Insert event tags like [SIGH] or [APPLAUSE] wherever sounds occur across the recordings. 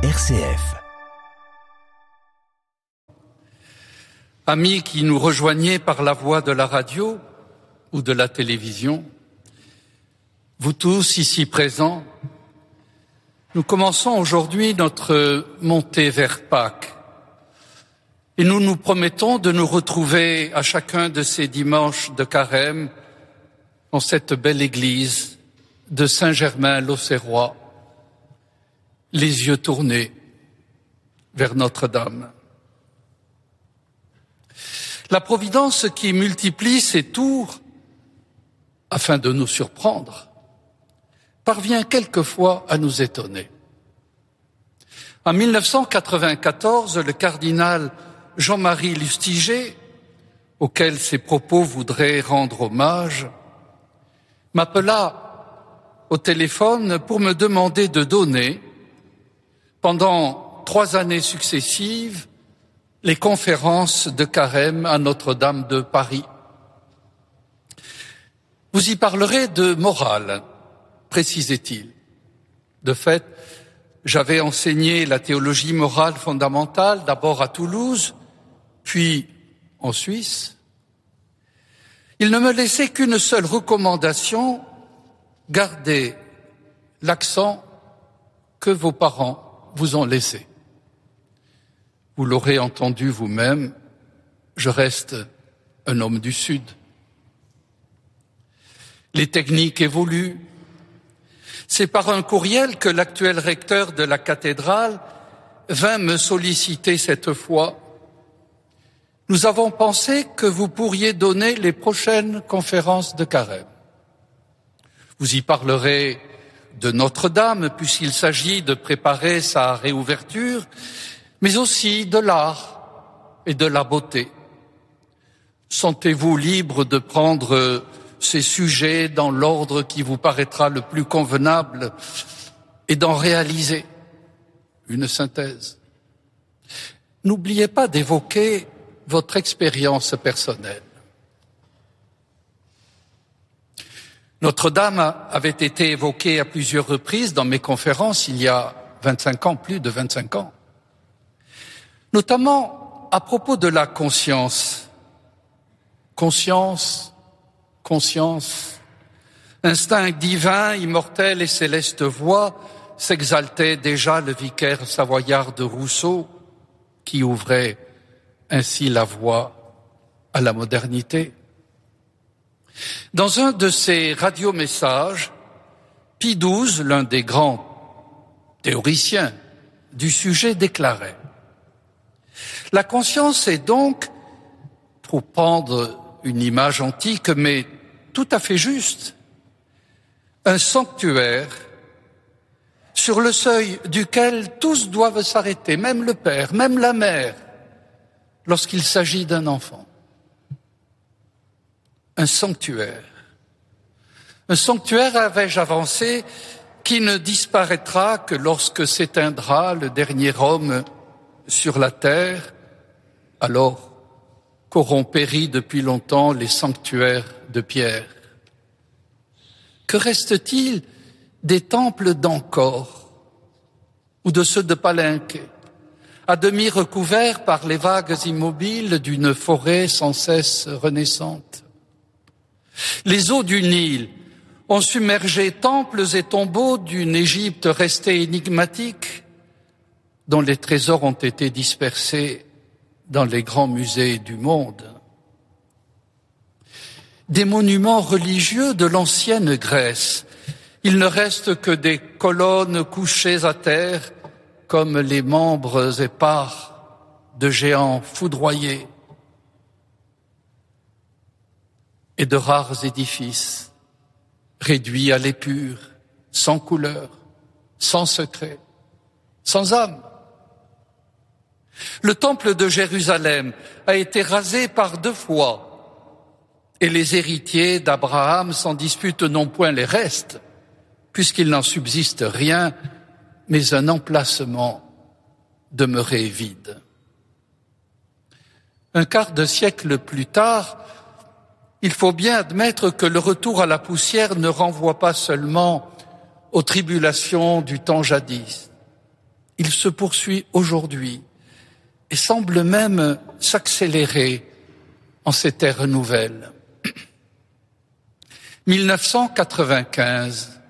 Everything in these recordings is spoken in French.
RCF. Amis qui nous rejoignez par la voie de la radio ou de la télévision, vous tous ici présents, nous commençons aujourd'hui notre montée vers Pâques et nous nous promettons de nous retrouver à chacun de ces dimanches de carême dans cette belle église de Saint-Germain-l'Auxerrois, les yeux tournés vers Notre-Dame. La Providence qui multiplie ses tours afin de nous surprendre parvient quelquefois à nous étonner. En 1994, le cardinal Jean-Marie Lustiger, auquel ces propos voudraient rendre hommage, m'appela au téléphone pour me demander de donner, pendant trois années successives, les conférences de carême à Notre-Dame de Paris. Vous y parlerez de morale, précisait-il. De fait, j'avais enseigné la théologie morale fondamentale d'abord à Toulouse, puis en Suisse. Il ne me laissait qu'une seule recommandation, garder l'accent que vos parents vous ont laissé. Vous l'aurez entendu vous-même, je reste un homme du Sud. Les techniques évoluent. C'est par un courriel que l'actuel recteur de la cathédrale vint me solliciter cette fois. Nous avons pensé que vous pourriez donner les prochaines conférences de carême. Vous y parlerez de Notre-Dame, puisqu'il s'agit de préparer sa réouverture, mais aussi de l'art et de la beauté. Sentez-vous libre de prendre ces sujets dans l'ordre qui vous paraîtra le plus convenable et d'en réaliser une synthèse. N'oubliez pas d'évoquer votre expérience personnelle. Notre-Dame avait été évoquée à plusieurs reprises dans mes conférences il y a 25 ans, plus de 25 ans, notamment à propos de la conscience. Conscience, conscience, instinct divin, immortel et céleste voix, s'exaltait déjà le vicaire savoyard de Rousseau, qui ouvrait ainsi la voie à la modernité. Dans un de ses radiomessages, Pie XII, l'un des grands théoriciens du sujet, déclarait La conscience est donc, pour prendre une image antique, mais tout à fait juste, un sanctuaire sur le seuil duquel tous doivent s'arrêter, même le père, même la mère, lorsqu'il s'agit d'un enfant un sanctuaire. Un sanctuaire, avais-je avancé, qui ne disparaîtra que lorsque s'éteindra le dernier homme sur la terre, alors qu'auront péri depuis longtemps les sanctuaires de pierre. Que reste-t-il des temples d'Ancor ou de ceux de Palenque, à demi recouverts par les vagues immobiles d'une forêt sans cesse renaissante? Les eaux du Nil ont submergé temples et tombeaux d'une Égypte restée énigmatique, dont les trésors ont été dispersés dans les grands musées du monde. Des monuments religieux de l'ancienne Grèce, il ne reste que des colonnes couchées à terre comme les membres épars de géants foudroyés. Et de rares édifices réduits à l'épure, sans couleur, sans secret, sans âme. Le temple de Jérusalem a été rasé par deux fois et les héritiers d'Abraham s'en disputent non point les restes, puisqu'il n'en subsiste rien, mais un emplacement demeuré vide. Un quart de siècle plus tard, il faut bien admettre que le retour à la poussière ne renvoie pas seulement aux tribulations du temps jadis. il se poursuit aujourd'hui et semble même s'accélérer en ces terres nouvelles. [CLEARS THROAT] 1995,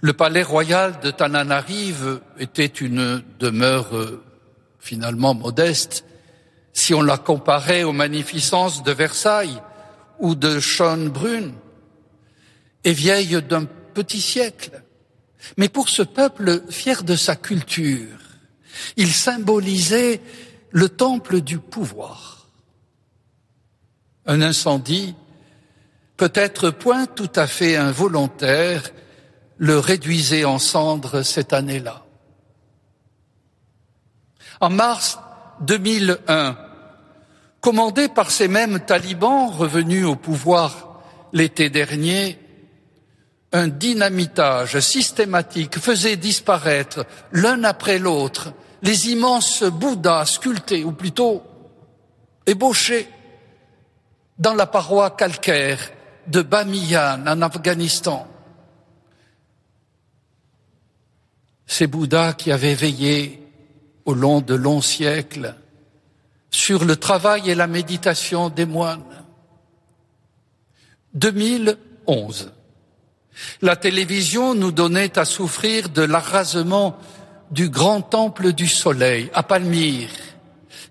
le palais royal de Tananarive était une demeure euh, finalement modeste si on la comparait aux magnificences de Versailles ou de Schönbrunn et vieille d'un petit siècle. Mais pour ce peuple fier de sa culture, il symbolisait le temple du pouvoir. Un incendie, peut-être point tout à fait involontaire, le réduisait en cendres cette année-là. En mars 2001, commandé par ces mêmes talibans revenus au pouvoir l'été dernier, un dynamitage systématique faisait disparaître l'un après l'autre les immenses Bouddhas sculptés, ou plutôt ébauchés, dans la paroi calcaire de Bamiyan en Afghanistan. ces Bouddhas qui avaient veillé au long de longs siècles sur le travail et la méditation des moines. 2011. La télévision nous donnait à souffrir de l'arrasement du grand temple du soleil à Palmyre,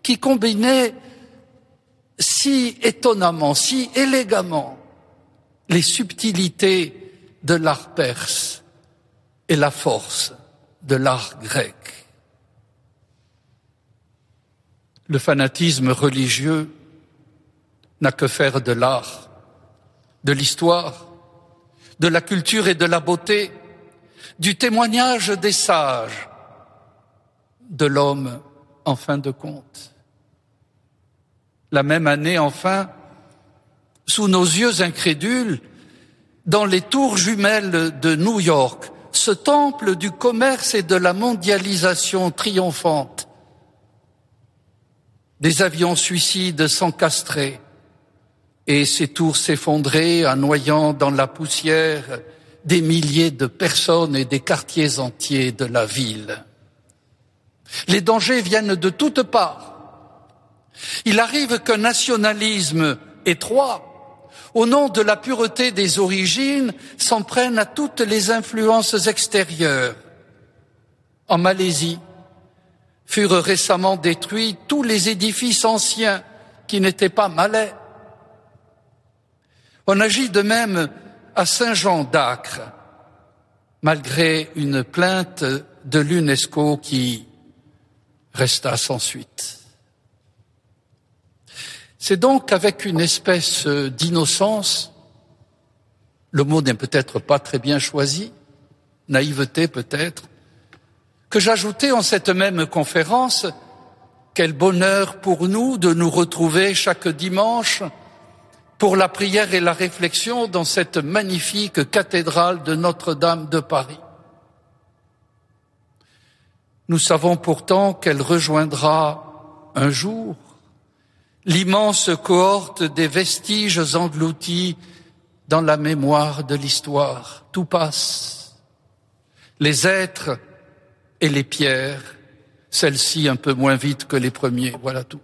qui combinait si étonnamment, si élégamment les subtilités de l'art perse et la force de l'art grec. Le fanatisme religieux n'a que faire de l'art, de l'histoire, de la culture et de la beauté, du témoignage des sages, de l'homme en fin de compte. La même année, enfin, sous nos yeux incrédules, dans les tours jumelles de New York, ce temple du commerce et de la mondialisation triomphante. Des avions suicides s'encastraient et ces tours s'effondraient en noyant dans la poussière des milliers de personnes et des quartiers entiers de la ville. Les dangers viennent de toutes parts. Il arrive qu'un nationalisme étroit au nom de la pureté des origines, s'en prennent à toutes les influences extérieures. En Malaisie, furent récemment détruits tous les édifices anciens qui n'étaient pas malais. On agit de même à Saint-Jean d'Acre, malgré une plainte de l'UNESCO qui resta sans suite. C'est donc avec une espèce d'innocence, le mot n'est peut-être pas très bien choisi, naïveté peut-être, que j'ajoutais en cette même conférence quel bonheur pour nous de nous retrouver chaque dimanche pour la prière et la réflexion dans cette magnifique cathédrale de Notre-Dame de Paris. Nous savons pourtant qu'elle rejoindra un jour l'immense cohorte des vestiges engloutis dans la mémoire de l'histoire. Tout passe. Les êtres et les pierres, celles-ci un peu moins vite que les premiers. Voilà tout.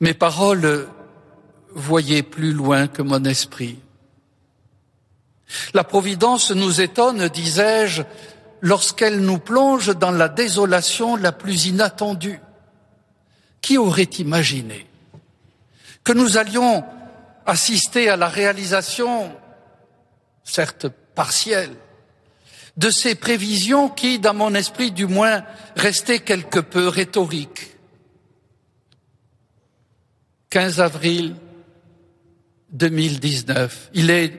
Mes paroles voyaient plus loin que mon esprit. La Providence nous étonne, disais-je, lorsqu'elle nous plonge dans la désolation la plus inattendue. Qui aurait imaginé que nous allions assister à la réalisation, certes partielle, de ces prévisions qui, dans mon esprit du moins, restaient quelque peu rhétoriques. 15 avril 2019, il est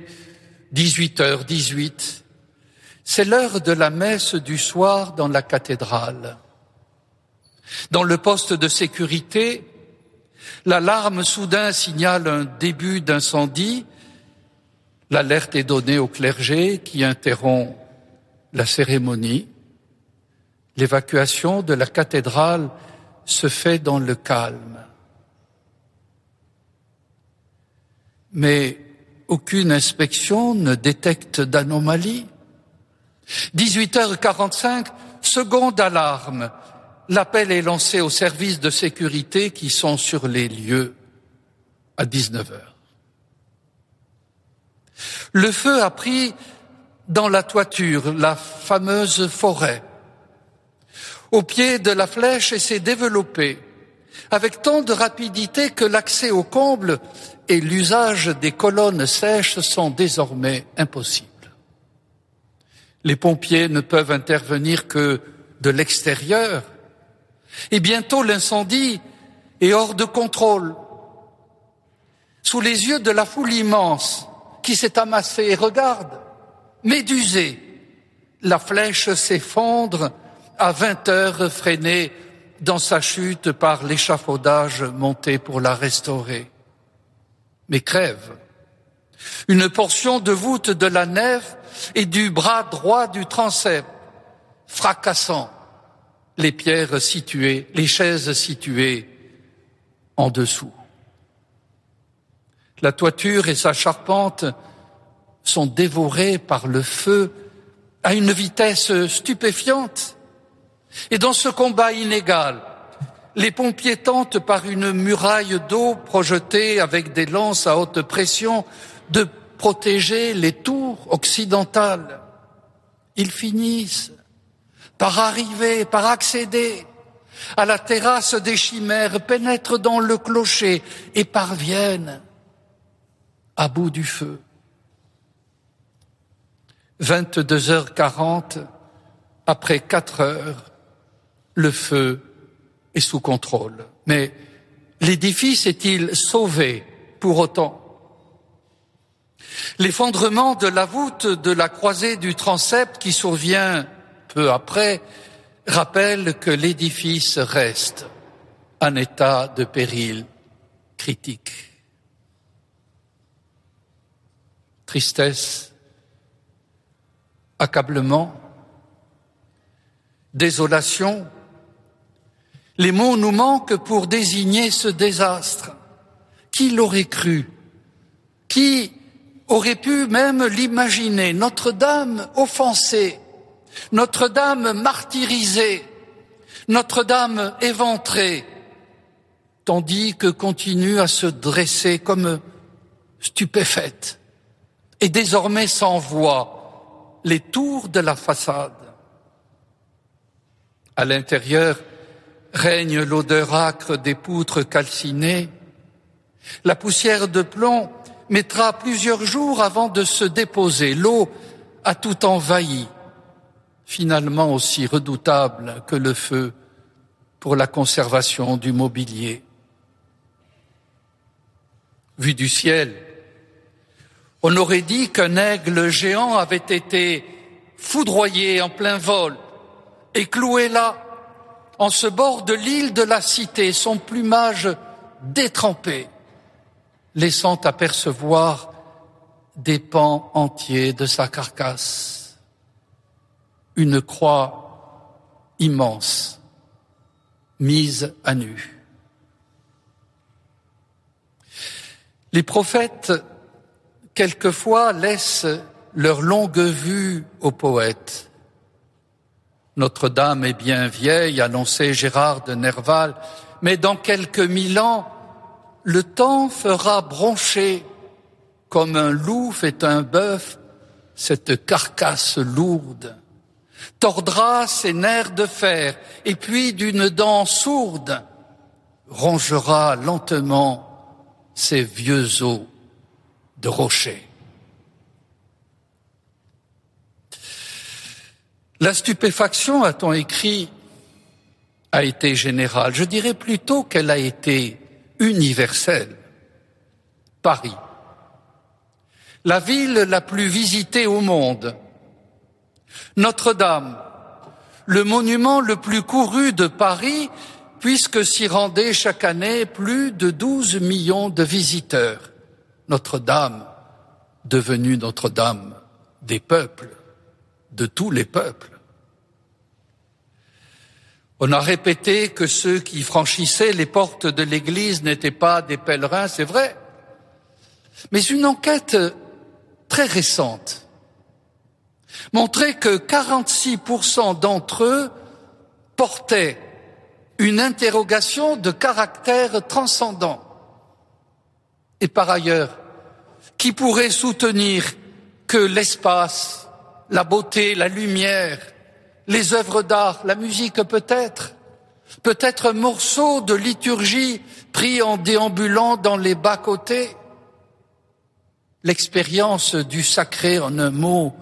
18h18, c'est l'heure de la messe du soir dans la cathédrale. Dans le poste de sécurité, l'alarme soudain signale un début d'incendie. L'alerte est donnée au clergé qui interrompt la cérémonie. L'évacuation de la cathédrale se fait dans le calme. Mais aucune inspection ne détecte d'anomalie. 18h45, seconde alarme. L'appel est lancé aux services de sécurité qui sont sur les lieux à 19h. Le feu a pris dans la toiture, la fameuse forêt, au pied de la flèche et s'est développé avec tant de rapidité que l'accès au comble et l'usage des colonnes sèches sont désormais impossibles. Les pompiers ne peuvent intervenir que de l'extérieur et bientôt l'incendie est hors de contrôle. Sous les yeux de la foule immense qui s'est amassée et regarde, médusée, la flèche s'effondre à vingt heures freinée dans sa chute par l'échafaudage monté pour la restaurer. Mais crève. Une portion de voûte de la nef et du bras droit du transept, fracassant les pierres situées, les chaises situées en dessous. La toiture et sa charpente sont dévorées par le feu à une vitesse stupéfiante. Et dans ce combat inégal, les pompiers tentent par une muraille d'eau projetée avec des lances à haute pression de protéger les tours occidentales. Ils finissent par arriver, par accéder à la terrasse des chimères, pénètrent dans le clocher et parviennent à bout du feu. 22h40, après quatre heures, le feu est sous contrôle. Mais l'édifice est-il sauvé pour autant? L'effondrement de la voûte de la croisée du transept qui survient peu après rappelle que l'édifice reste en état de péril critique. Tristesse, accablement, désolation, les mots nous manquent pour désigner ce désastre. Qui l'aurait cru? Qui aurait pu même l'imaginer? Notre-Dame offensée, Notre-Dame martyrisée, Notre-Dame éventrée, tandis que continue à se dresser comme stupéfaite et désormais sans voix les tours de la façade. À l'intérieur, règne l'odeur âcre des poutres calcinées. La poussière de plomb mettra plusieurs jours avant de se déposer. L'eau a tout envahi, finalement aussi redoutable que le feu pour la conservation du mobilier. Vu du ciel, on aurait dit qu'un aigle géant avait été foudroyé en plein vol et cloué là en ce bord de l'île de la cité, son plumage détrempé, laissant apercevoir des pans entiers de sa carcasse, une croix immense mise à nu. Les prophètes, quelquefois, laissent leur longue vue aux poètes. notre-Dame est bien vieille, annonçait Gérard de Nerval, mais dans quelques mille ans, le temps fera broncher. Comme un loup fait un bœuf cette carcasse lourde, tordra ses nerfs de fer et puis d'une dent sourde rongera lentement ses vieux os de rocher. La stupéfaction, a-t-on écrit, a été générale. Je dirais plutôt qu'elle a été universelle. Paris, la ville la plus visitée au monde, Notre-Dame, le monument le plus couru de Paris, puisque s'y rendaient chaque année plus de 12 millions de visiteurs. Notre-Dame, devenue Notre-Dame des peuples de tous les peuples. On a répété que ceux qui franchissaient les portes de l'Église n'étaient pas des pèlerins, c'est vrai. Mais une enquête très récente montrait que 46% d'entre eux portaient une interrogation de caractère transcendant. Et par ailleurs, qui pourrait soutenir que l'espace, la beauté, la lumière, les œuvres d'art, la musique peut-être, peut-être un morceau de liturgie pris en déambulant dans les bas-côtés, l'expérience du sacré en un mot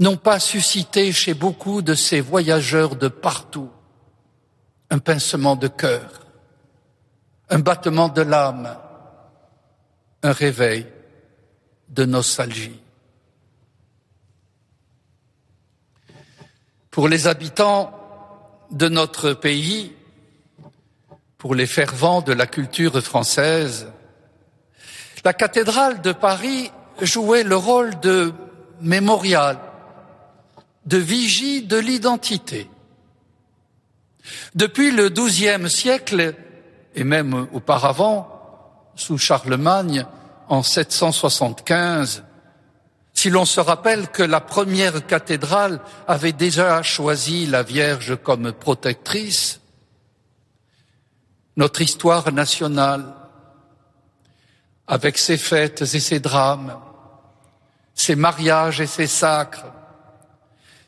n'ont pas suscité chez beaucoup de ces voyageurs de partout un pincement de cœur, un battement de l'âme, un réveil de nostalgie. Pour les habitants de notre pays, pour les fervents de la culture française, la cathédrale de Paris jouait le rôle de mémorial, de vigie de l'identité. Depuis le XIIe siècle, et même auparavant, sous Charlemagne, en 775, si l'on se rappelle que la première cathédrale avait déjà choisi la Vierge comme protectrice, notre histoire nationale, avec ses fêtes et ses drames, ses mariages et ses sacres,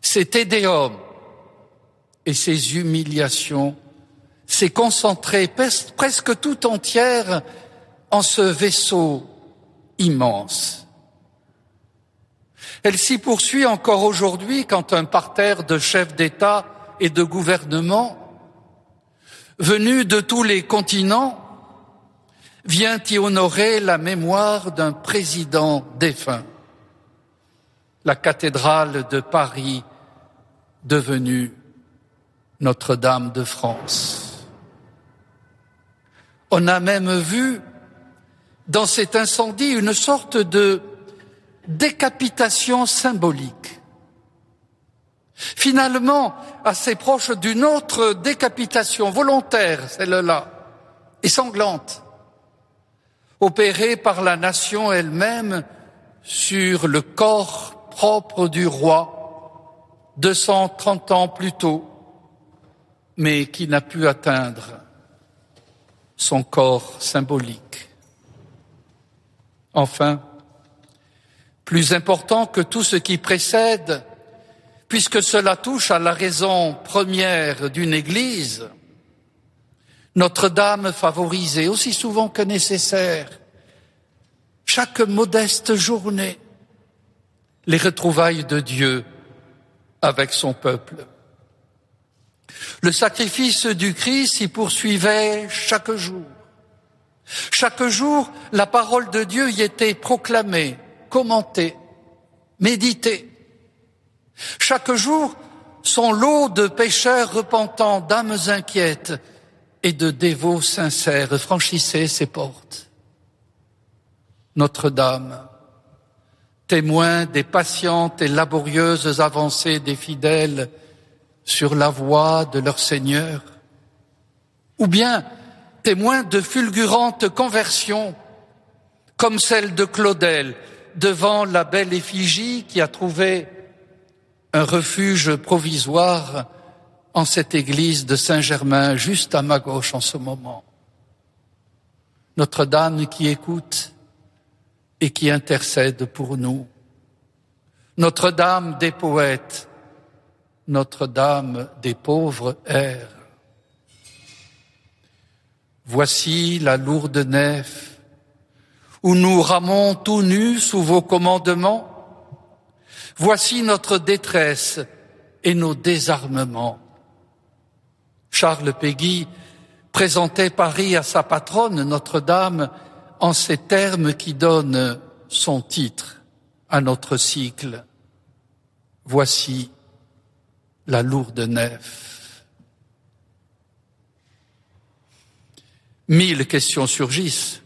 ses tédéums et ses humiliations, s'est concentrée presque tout entière en ce vaisseau immense. Elle s'y poursuit encore aujourd'hui quand un parterre de chefs d'État et de gouvernement, venus de tous les continents, vient y honorer la mémoire d'un président défunt. La cathédrale de Paris devenue Notre-Dame de France. On a même vu dans cet incendie une sorte de décapitation symbolique. Finalement, assez proche d'une autre décapitation volontaire, celle-là, et sanglante, opérée par la nation elle-même sur le corps propre du roi 230 ans plus tôt, mais qui n'a pu atteindre son corps symbolique. Enfin, plus important que tout ce qui précède, puisque cela touche à la raison première d'une Église, Notre-Dame favorisée aussi souvent que nécessaire, chaque modeste journée, les retrouvailles de Dieu avec son peuple. Le sacrifice du Christ s'y poursuivait chaque jour. Chaque jour, la parole de Dieu y était proclamée, commentée, méditée. Chaque jour, son lot de pécheurs repentants, d'âmes inquiètes et de dévots sincères franchissait ses portes. Notre-Dame, témoin des patientes et laborieuses avancées des fidèles sur la voie de leur Seigneur, ou bien témoin de fulgurantes conversions, comme celle de Claudel devant la belle effigie qui a trouvé un refuge provisoire en cette église de Saint-Germain, juste à ma gauche en ce moment. Notre-Dame qui écoute et qui intercède pour nous. Notre-Dame des poètes, Notre-Dame des pauvres airs. Voici la lourde nef où nous ramons tout nus sous vos commandements. Voici notre détresse et nos désarmements. Charles Péguy présentait Paris à sa patronne, Notre-Dame, en ces termes qui donnent son titre à notre cycle. Voici la lourde nef. Mille questions surgissent.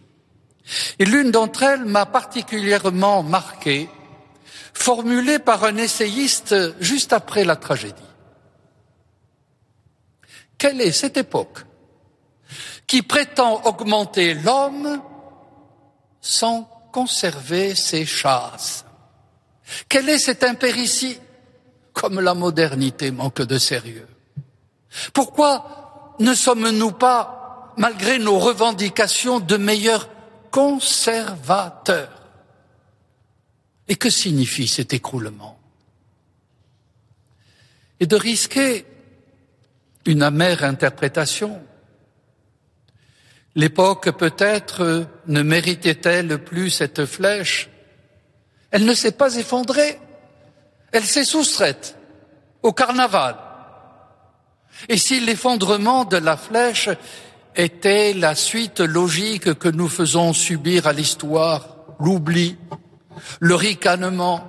Et l'une d'entre elles m'a particulièrement marqué, formulée par un essayiste juste après la tragédie. Quelle est cette époque qui prétend augmenter l'homme sans conserver ses chasses? Quelle est cette impéritie Comme la modernité manque de sérieux? Pourquoi ne sommes-nous pas, malgré nos revendications, de meilleurs conservateurs Et que signifie cet écroulement? Et de risquer une amère interprétation. L'époque peut-être ne méritait-elle plus cette flèche? Elle ne s'est pas effondrée, elle s'est soustraite au carnaval. Et si l'effondrement de la flèche était la suite logique que nous faisons subir à l'histoire, l'oubli, le ricanement,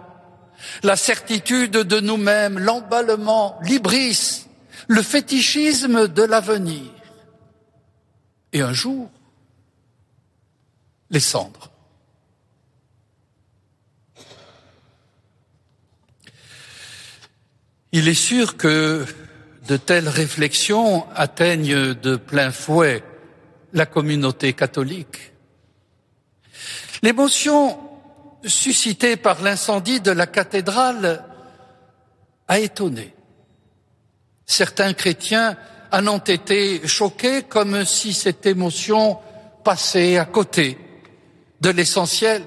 la certitude de nous-mêmes, l'emballement, l'ibris, le fétichisme de l'avenir. Et un jour, les cendres. Il est sûr que de telles réflexions atteignent de plein fouet la communauté catholique. L'émotion suscitée par l'incendie de la cathédrale a étonné. Certains chrétiens en ont été choqués comme si cette émotion passait à côté de l'essentiel.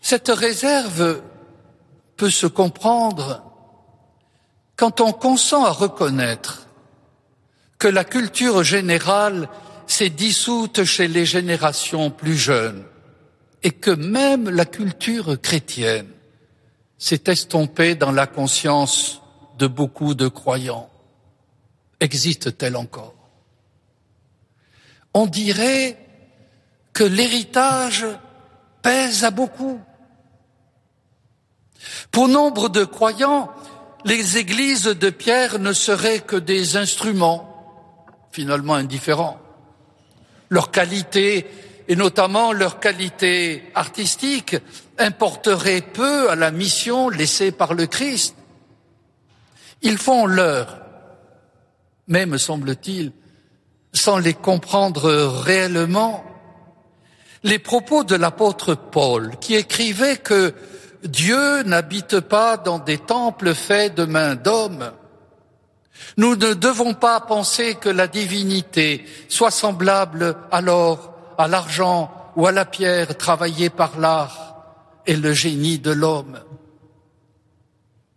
Cette réserve peut se comprendre quand on consent à reconnaître que la culture générale s'est dissoute chez les générations plus jeunes et que même la culture chrétienne s'est estompée dans la conscience de beaucoup de croyants. Existe-t-elle encore? On dirait que l'héritage pèse à beaucoup. Pour nombre de croyants, les églises de Pierre ne seraient que des instruments finalement indifférents. Leur qualité, et notamment leur qualité artistique, importerait peu à la mission laissée par le Christ. Ils font leur, mais me semble-t-il, sans les comprendre réellement, les propos de l'apôtre Paul, qui écrivait que Dieu n'habite pas dans des temples faits de mains d'hommes. Nous ne devons pas penser que la divinité soit semblable alors à l'argent ou à la pierre travaillée par l'art et le génie de l'homme.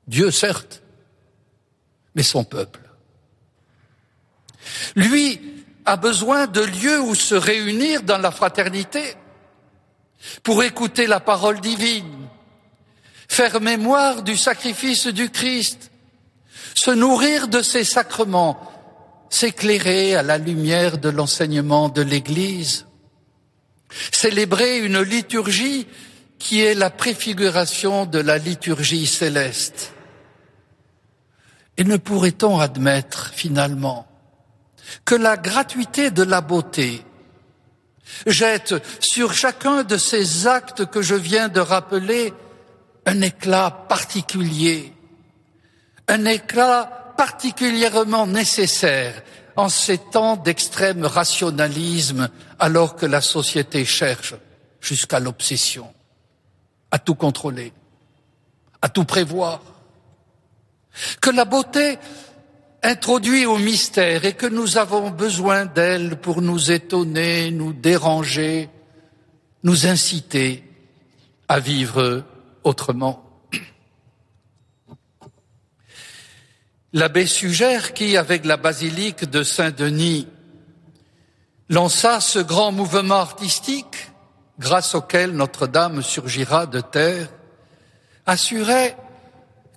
Dieu, certes, mais son peuple. Lui a besoin de lieux où se réunir dans la fraternité pour écouter la parole divine, faire mémoire du sacrifice du Christ, se nourrir de ses sacrements, s'éclairer à la lumière de l'enseignement de l'Église, célébrer une liturgie qui est la préfiguration de la liturgie céleste. Et ne pourrait-on admettre finalement que la gratuité de la beauté jette sur chacun de ces actes que je viens de rappeler un éclat particulier, un éclat particulièrement nécessaire en ces temps d'extrême rationalisme alors que la société cherche jusqu'à l'obsession à tout contrôler, à tout prévoir. Que la beauté introduit au mystère et que nous avons besoin d'elle pour nous étonner, nous déranger, nous inciter à vivre autrement. L'abbé suggère qui, avec la basilique de Saint-Denis, lança ce grand mouvement artistique grâce auquel Notre-Dame surgira de terre, assurait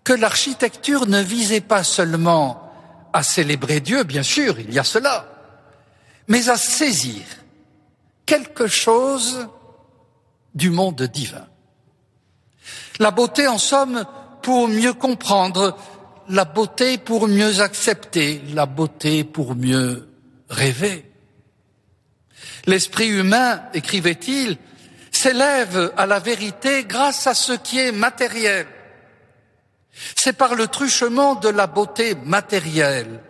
que l'architecture ne visait pas seulement à célébrer Dieu, bien sûr, il y a cela, mais à saisir quelque chose du monde divin. La beauté, en somme, pour mieux comprendre, la beauté pour mieux accepter, la beauté pour mieux rêver. L'esprit humain, écrivait-il, s'élève à la vérité grâce à ce qui est matériel. C'est par le truchement de la beauté matérielle,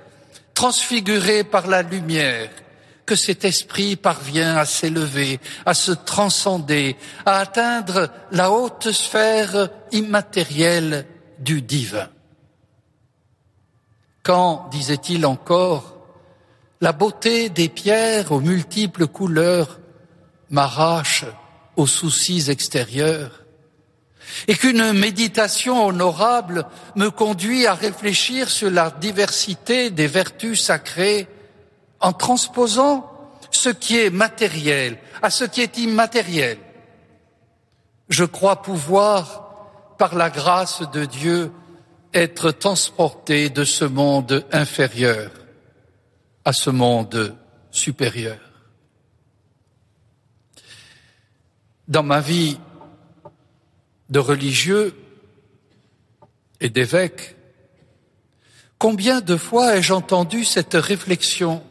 transfigurée par la lumière, que cet esprit parvient à s'élever, à se transcender, à atteindre la haute sphère immatérielle du divin. Quand, disait-il encore, la beauté des pierres aux multiples couleurs m'arrache aux soucis extérieurs, et qu'une méditation honorable me conduit à réfléchir sur la diversité des vertus sacrées en transposant ce qui est matériel à ce qui est immatériel. Je crois pouvoir, par la grâce de Dieu, être transporté de ce monde inférieur à ce monde supérieur. Dans ma vie de religieux et d'évêque, combien de fois ai-je entendu cette réflexion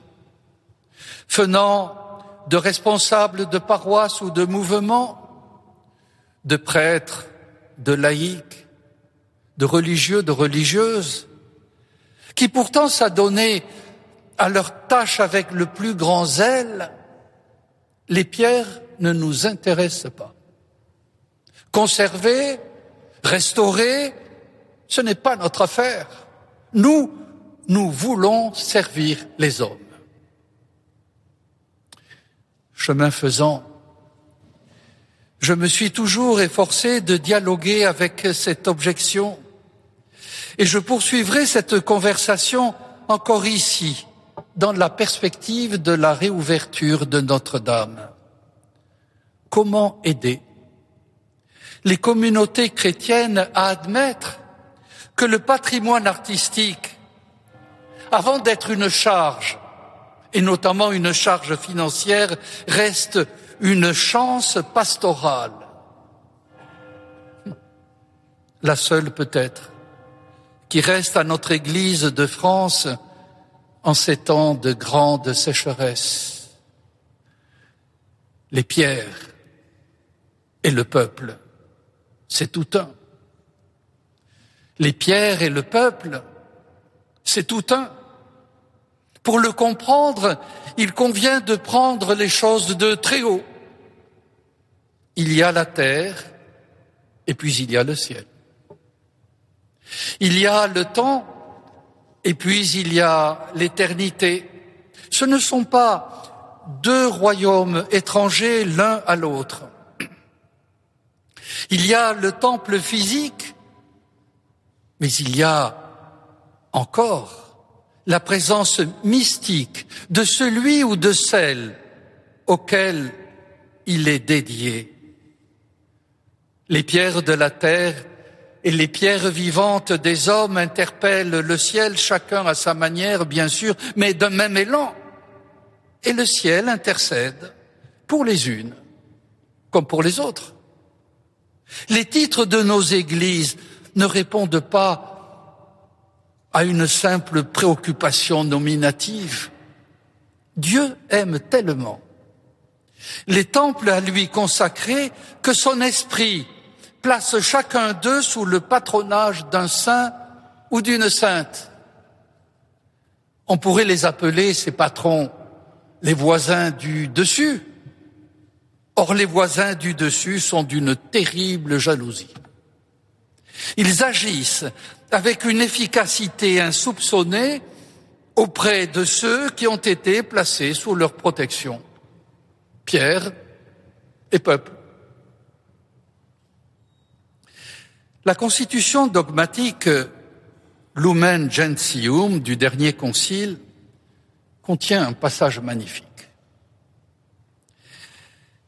venant de responsables de paroisses ou de mouvements, de prêtres, de laïcs, de religieux, de religieuses, qui pourtant s'adonnaient à leur tâche avec le plus grand zèle, les pierres ne nous intéressent pas. Conserver, restaurer, ce n'est pas notre affaire. Nous, nous voulons servir les hommes. Chemin faisant, je me suis toujours efforcé de dialoguer avec cette objection et je poursuivrai cette conversation encore ici, dans la perspective de la réouverture de Notre-Dame. Comment aider les communautés chrétiennes à admettre que le patrimoine artistique, avant d'être une charge, et notamment une charge financière, reste une chance pastorale. La seule peut-être qui reste à notre Église de France en ces temps de grande sécheresse. Les pierres et le peuple c'est tout un. Les pierres et le peuple, c'est tout un. Pour le comprendre, il convient de prendre les choses de très haut. Il y a la terre et puis il y a le ciel. Il y a le temps et puis il y a l'éternité. Ce ne sont pas deux royaumes étrangers l'un à l'autre. Il y a le temple physique, mais il y a encore la présence mystique de celui ou de celle auquel il est dédié. Les pierres de la terre et les pierres vivantes des hommes interpellent le ciel, chacun à sa manière, bien sûr, mais d'un même élan. Et le ciel intercède pour les unes comme pour les autres. Les titres de nos églises ne répondent pas à une simple préoccupation nominative. Dieu aime tellement les temples à lui consacrés que son esprit place chacun d'eux sous le patronage d'un saint ou d'une sainte. On pourrait les appeler, ces patrons, les voisins du dessus, Or, les voisins du dessus sont d'une terrible jalousie. Ils agissent avec une efficacité insoupçonnée auprès de ceux qui ont été placés sous leur protection. Pierre et peuple. La constitution dogmatique Lumen Gentium du dernier concile contient un passage magnifique.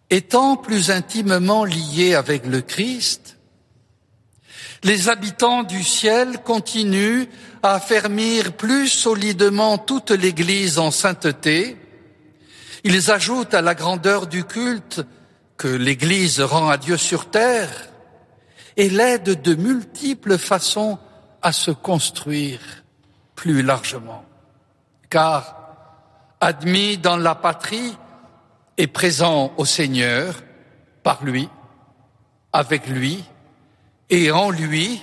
Étant plus intimement liés avec le Christ, les habitants du ciel continuent à affermir plus solidement toute l'Église en sainteté. Ils ajoutent à la grandeur du culte que l'Église rend à Dieu sur terre et l'aident de multiples façons à se construire plus largement. Car, admis dans la patrie, est présent au Seigneur par lui, avec lui et en lui,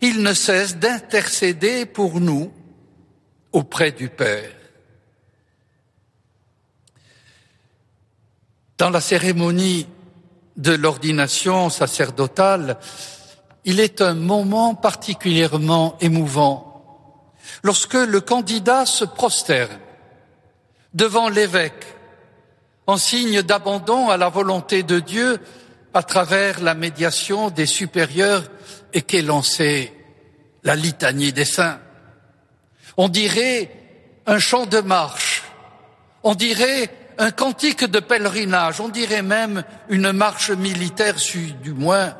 il ne cesse d'intercéder pour nous auprès du Père. Dans la cérémonie de l'ordination sacerdotale, il est un moment particulièrement émouvant lorsque le candidat se prosterne devant l'évêque en signe d'abandon à la volonté de Dieu à travers la médiation des supérieurs et qu'est lancée la litanie des saints. On dirait un chant de marche, on dirait un cantique de pèlerinage, on dirait même une marche militaire, si du moins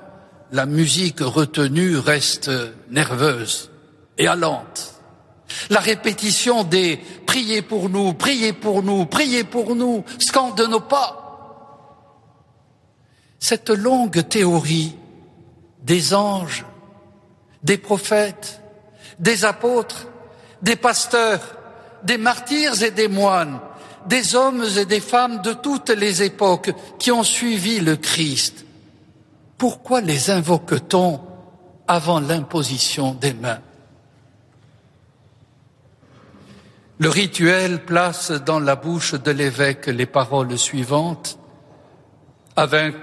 la musique retenue reste nerveuse et allante. La répétition des priez pour nous, priez pour nous, priez pour nous, scande nos pas. Cette longue théorie des anges, des prophètes, des apôtres, des pasteurs, des martyrs et des moines, des hommes et des femmes de toutes les époques qui ont suivi le Christ. Pourquoi les invoque-t-on avant l'imposition des mains? Le rituel place dans la bouche de l'évêque les paroles suivantes avec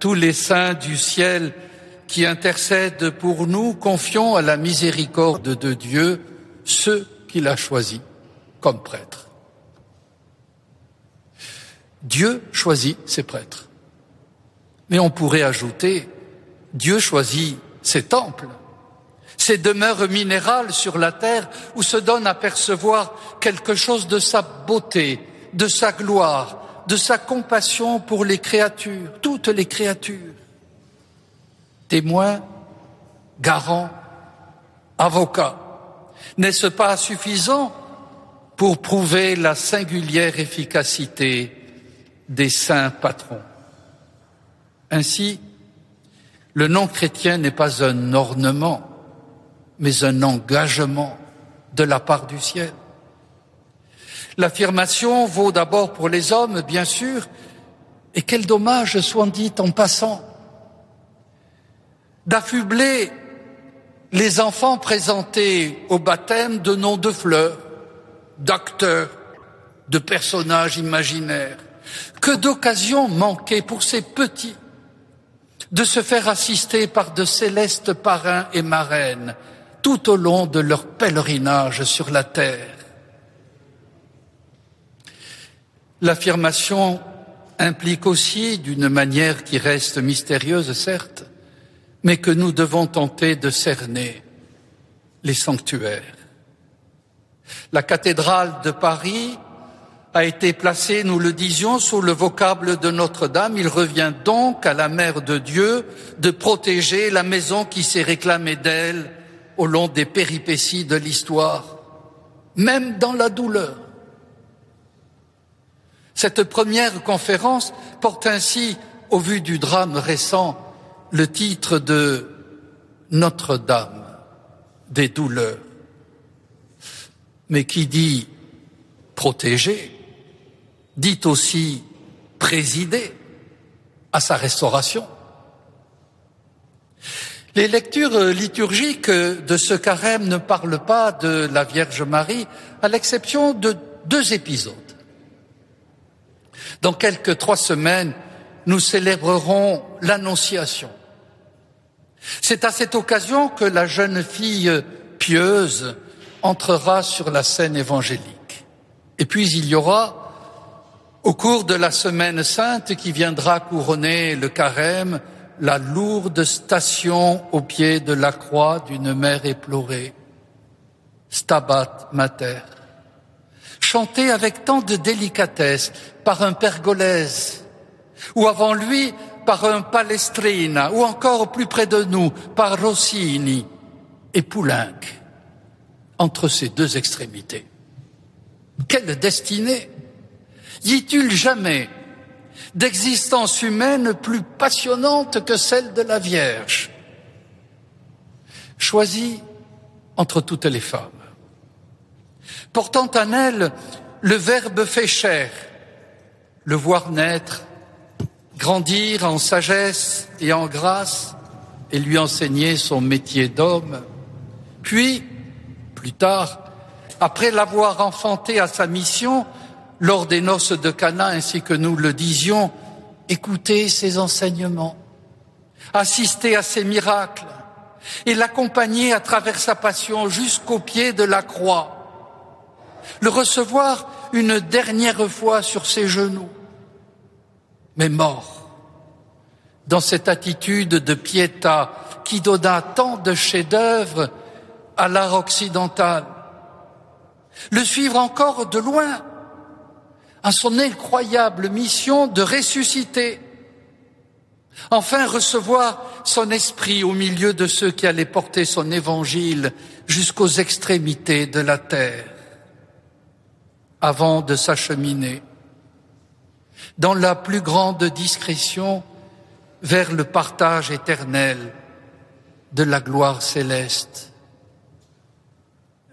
tous les saints du ciel qui intercèdent pour nous, confions à la miséricorde de Dieu ceux qu'il a choisis comme prêtres. Dieu choisit ses prêtres. Mais on pourrait ajouter, Dieu choisit ses temples, ses demeures minérales sur la terre où se donne à percevoir quelque chose de sa beauté, de sa gloire, de sa compassion pour les créatures, toutes les créatures. Témoins, garants, avocats. N'est-ce pas suffisant pour prouver la singulière efficacité des saints patrons? Ainsi, le nom chrétien n'est pas un ornement, mais un engagement de la part du ciel. L'affirmation vaut d'abord pour les hommes, bien sûr, et quel dommage soit dit en passant, d'affubler les enfants présentés au baptême de noms de fleurs, d'acteurs, de personnages imaginaires. Que d'occasions manquées pour ces petits de se faire assister par de célestes parrains et marraines tout au long de leur pèlerinage sur la terre. L'affirmation implique aussi, d'une manière qui reste mystérieuse certes, mais que nous devons tenter de cerner les sanctuaires. La cathédrale de Paris a été placé, nous le disions, sous le vocable de Notre-Dame. Il revient donc à la Mère de Dieu de protéger la maison qui s'est réclamée d'elle au long des péripéties de l'histoire, même dans la douleur. Cette première conférence porte ainsi, au vu du drame récent, le titre de Notre-Dame des douleurs. Mais qui dit protéger dit aussi présider à sa restauration. Les lectures liturgiques de ce carême ne parlent pas de la Vierge Marie, à l'exception de deux épisodes. Dans quelques trois semaines, nous célébrerons l'Annonciation. C'est à cette occasion que la jeune fille pieuse entrera sur la scène évangélique. Et puis il y aura au cours de la semaine sainte qui viendra couronner le carême, la lourde station au pied de la croix d'une mère éplorée, Stabat Mater, chantée avec tant de délicatesse par un pergolèse, ou avant lui par un Palestrina, ou encore plus près de nous par Rossini et Poulenc, entre ces deux extrémités. Quelle destinée! Y est-il jamais d'existence humaine plus passionnante que celle de la Vierge, choisie entre toutes les femmes, portant en elle le Verbe fait chair, le voir naître, grandir en sagesse et en grâce, et lui enseigner son métier d'homme, puis, plus tard, après l'avoir enfanté à sa mission, lors des noces de Cana, ainsi que nous le disions, écouter ses enseignements, assister à ses miracles et l'accompagner à travers sa passion jusqu'au pied de la croix, le recevoir une dernière fois sur ses genoux, mais mort, dans cette attitude de piéta qui donna tant de chefs-d'œuvre à l'art occidental, le suivre encore de loin à son incroyable mission de ressusciter, enfin recevoir son esprit au milieu de ceux qui allaient porter son évangile jusqu'aux extrémités de la terre, avant de s'acheminer dans la plus grande discrétion vers le partage éternel de la gloire céleste,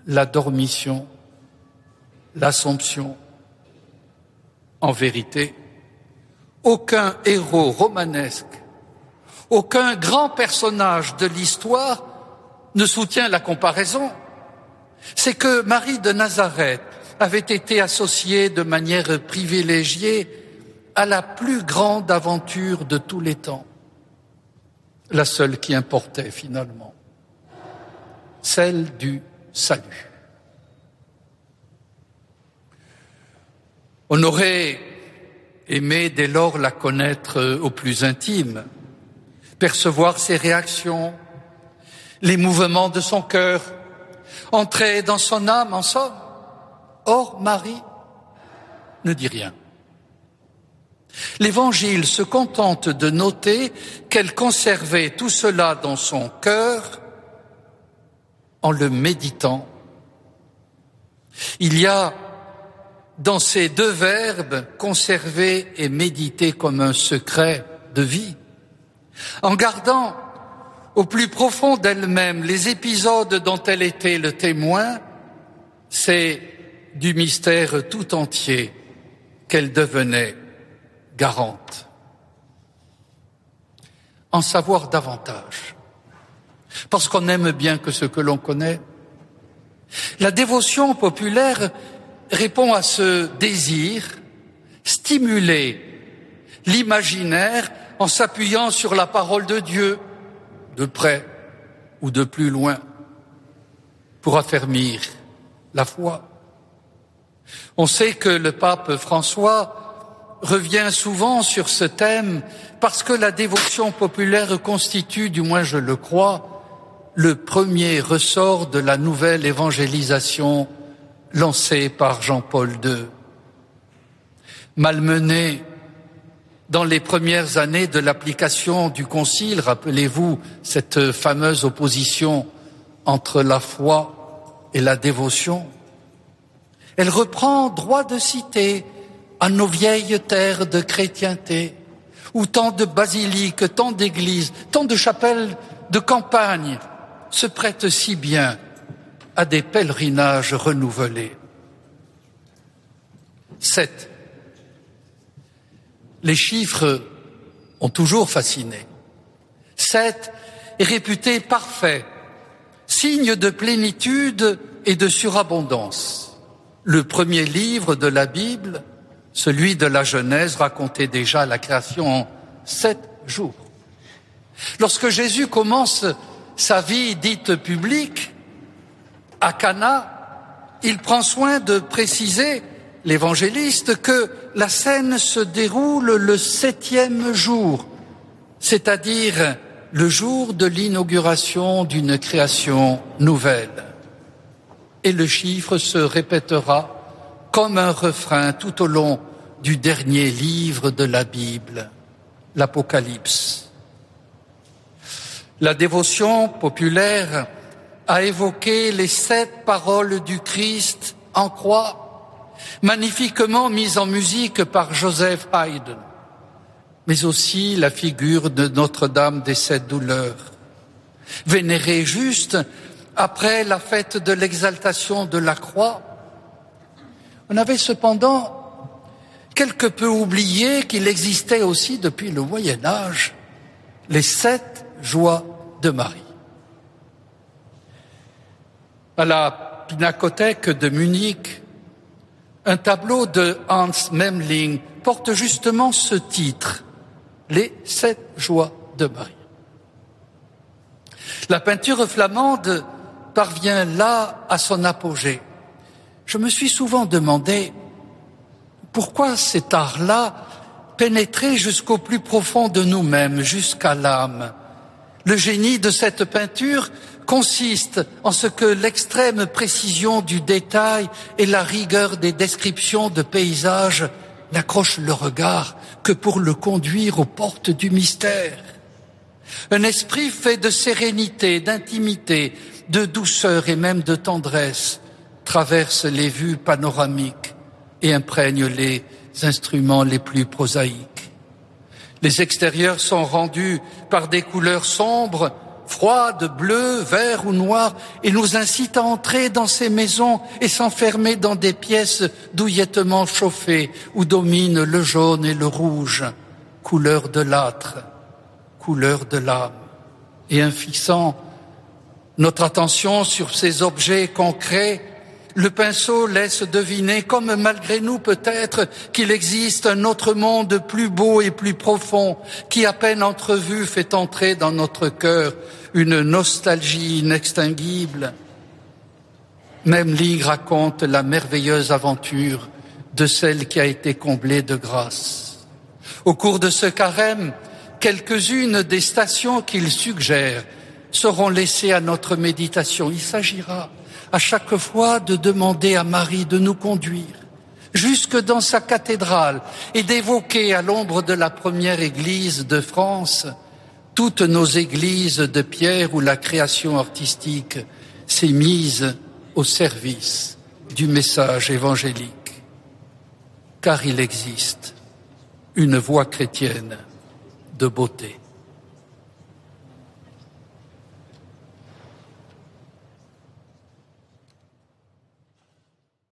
la dormition, l'assomption. En vérité, aucun héros romanesque, aucun grand personnage de l'histoire ne soutient la comparaison. C'est que Marie de Nazareth avait été associée de manière privilégiée à la plus grande aventure de tous les temps, la seule qui importait finalement, celle du salut. On aurait aimé dès lors la connaître au plus intime, percevoir ses réactions, les mouvements de son cœur, entrer dans son âme en somme. Or, Marie ne dit rien. L'Évangile se contente de noter qu'elle conservait tout cela dans son cœur en le méditant. Il y a dans ces deux verbes, conserver et méditer comme un secret de vie, en gardant au plus profond d'elle-même les épisodes dont elle était le témoin, c'est du mystère tout entier qu'elle devenait garante. En savoir davantage, parce qu'on aime bien que ce que l'on connaît. La dévotion populaire répond à ce désir, stimuler l'imaginaire en s'appuyant sur la parole de Dieu, de près ou de plus loin, pour affermir la foi. On sait que le pape François revient souvent sur ce thème parce que la dévotion populaire constitue, du moins je le crois, le premier ressort de la nouvelle évangélisation lancé par Jean-Paul II. Malmené dans les premières années de l'application du Concile, rappelez-vous cette fameuse opposition entre la foi et la dévotion, elle reprend droit de citer à nos vieilles terres de chrétienté, où tant de basiliques, tant d'églises, tant de chapelles de campagne se prêtent si bien à des pèlerinages renouvelés. Sept. Les chiffres ont toujours fasciné. Sept est réputé parfait, signe de plénitude et de surabondance. Le premier livre de la Bible, celui de la Genèse, racontait déjà la création en sept jours. Lorsque Jésus commence sa vie dite publique, à Cana, il prend soin de préciser, l'évangéliste, que la scène se déroule le septième jour, c'est-à-dire le jour de l'inauguration d'une création nouvelle. Et le chiffre se répétera comme un refrain tout au long du dernier livre de la Bible, l'Apocalypse. La dévotion populaire a évoqué les sept paroles du Christ en croix, magnifiquement mises en musique par Joseph Haydn, mais aussi la figure de Notre-Dame des sept douleurs, vénérée juste après la fête de l'exaltation de la croix. On avait cependant quelque peu oublié qu'il existait aussi depuis le Moyen Âge les sept joies de Marie à la Pinacothèque de Munich, un tableau de Hans Memling porte justement ce titre, les sept joies de Marie. La peinture flamande parvient là à son apogée. Je me suis souvent demandé pourquoi cet art-là pénétrait jusqu'au plus profond de nous-mêmes, jusqu'à l'âme. Le génie de cette peinture consiste en ce que l'extrême précision du détail et la rigueur des descriptions de paysages n'accrochent le regard que pour le conduire aux portes du mystère. Un esprit fait de sérénité, d'intimité, de douceur et même de tendresse traverse les vues panoramiques et imprègne les instruments les plus prosaïques. Les extérieurs sont rendus par des couleurs sombres, froides, bleues, verts ou noires, et nous incitent à entrer dans ces maisons et s'enfermer dans des pièces douillettement chauffées où dominent le jaune et le rouge, couleur de l'âtre, couleur de l'âme, et en fixant notre attention sur ces objets concrets, le pinceau laisse deviner, comme malgré nous peut-être, qu'il existe un autre monde plus beau et plus profond, qui à peine entrevu fait entrer dans notre cœur une nostalgie inextinguible. Même Ligue raconte la merveilleuse aventure de celle qui a été comblée de grâce. Au cours de ce carême, quelques-unes des stations qu'il suggère seront laissées à notre méditation. Il s'agira à chaque fois de demander à Marie de nous conduire jusque dans sa cathédrale et d'évoquer à l'ombre de la première église de France toutes nos églises de pierre où la création artistique s'est mise au service du message évangélique. Car il existe une voie chrétienne de beauté.